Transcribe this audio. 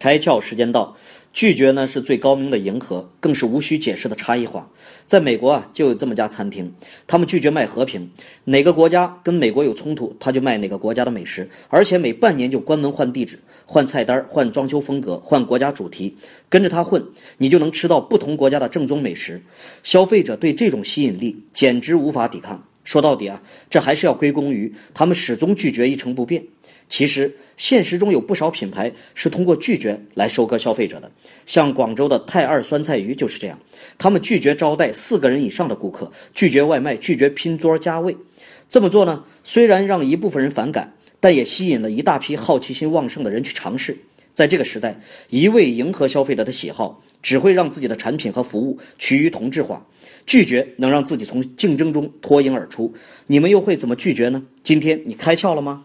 开窍时间到，拒绝呢是最高明的迎合，更是无需解释的差异化。在美国啊，就有这么家餐厅，他们拒绝卖和平，哪个国家跟美国有冲突，他就卖哪个国家的美食，而且每半年就关门换地址、换菜单、换装修风格、换国家主题，跟着他混，你就能吃到不同国家的正宗美食。消费者对这种吸引力简直无法抵抗。说到底啊，这还是要归功于他们始终拒绝一成不变。其实，现实中有不少品牌是通过拒绝来收割消费者的，像广州的泰二酸菜鱼就是这样。他们拒绝招待四个人以上的顾客，拒绝外卖，拒绝拼桌加位。这么做呢，虽然让一部分人反感，但也吸引了一大批好奇心旺盛的人去尝试。在这个时代，一味迎合消费者的喜好，只会让自己的产品和服务趋于同质化。拒绝能让自己从竞争中脱颖而出。你们又会怎么拒绝呢？今天你开窍了吗？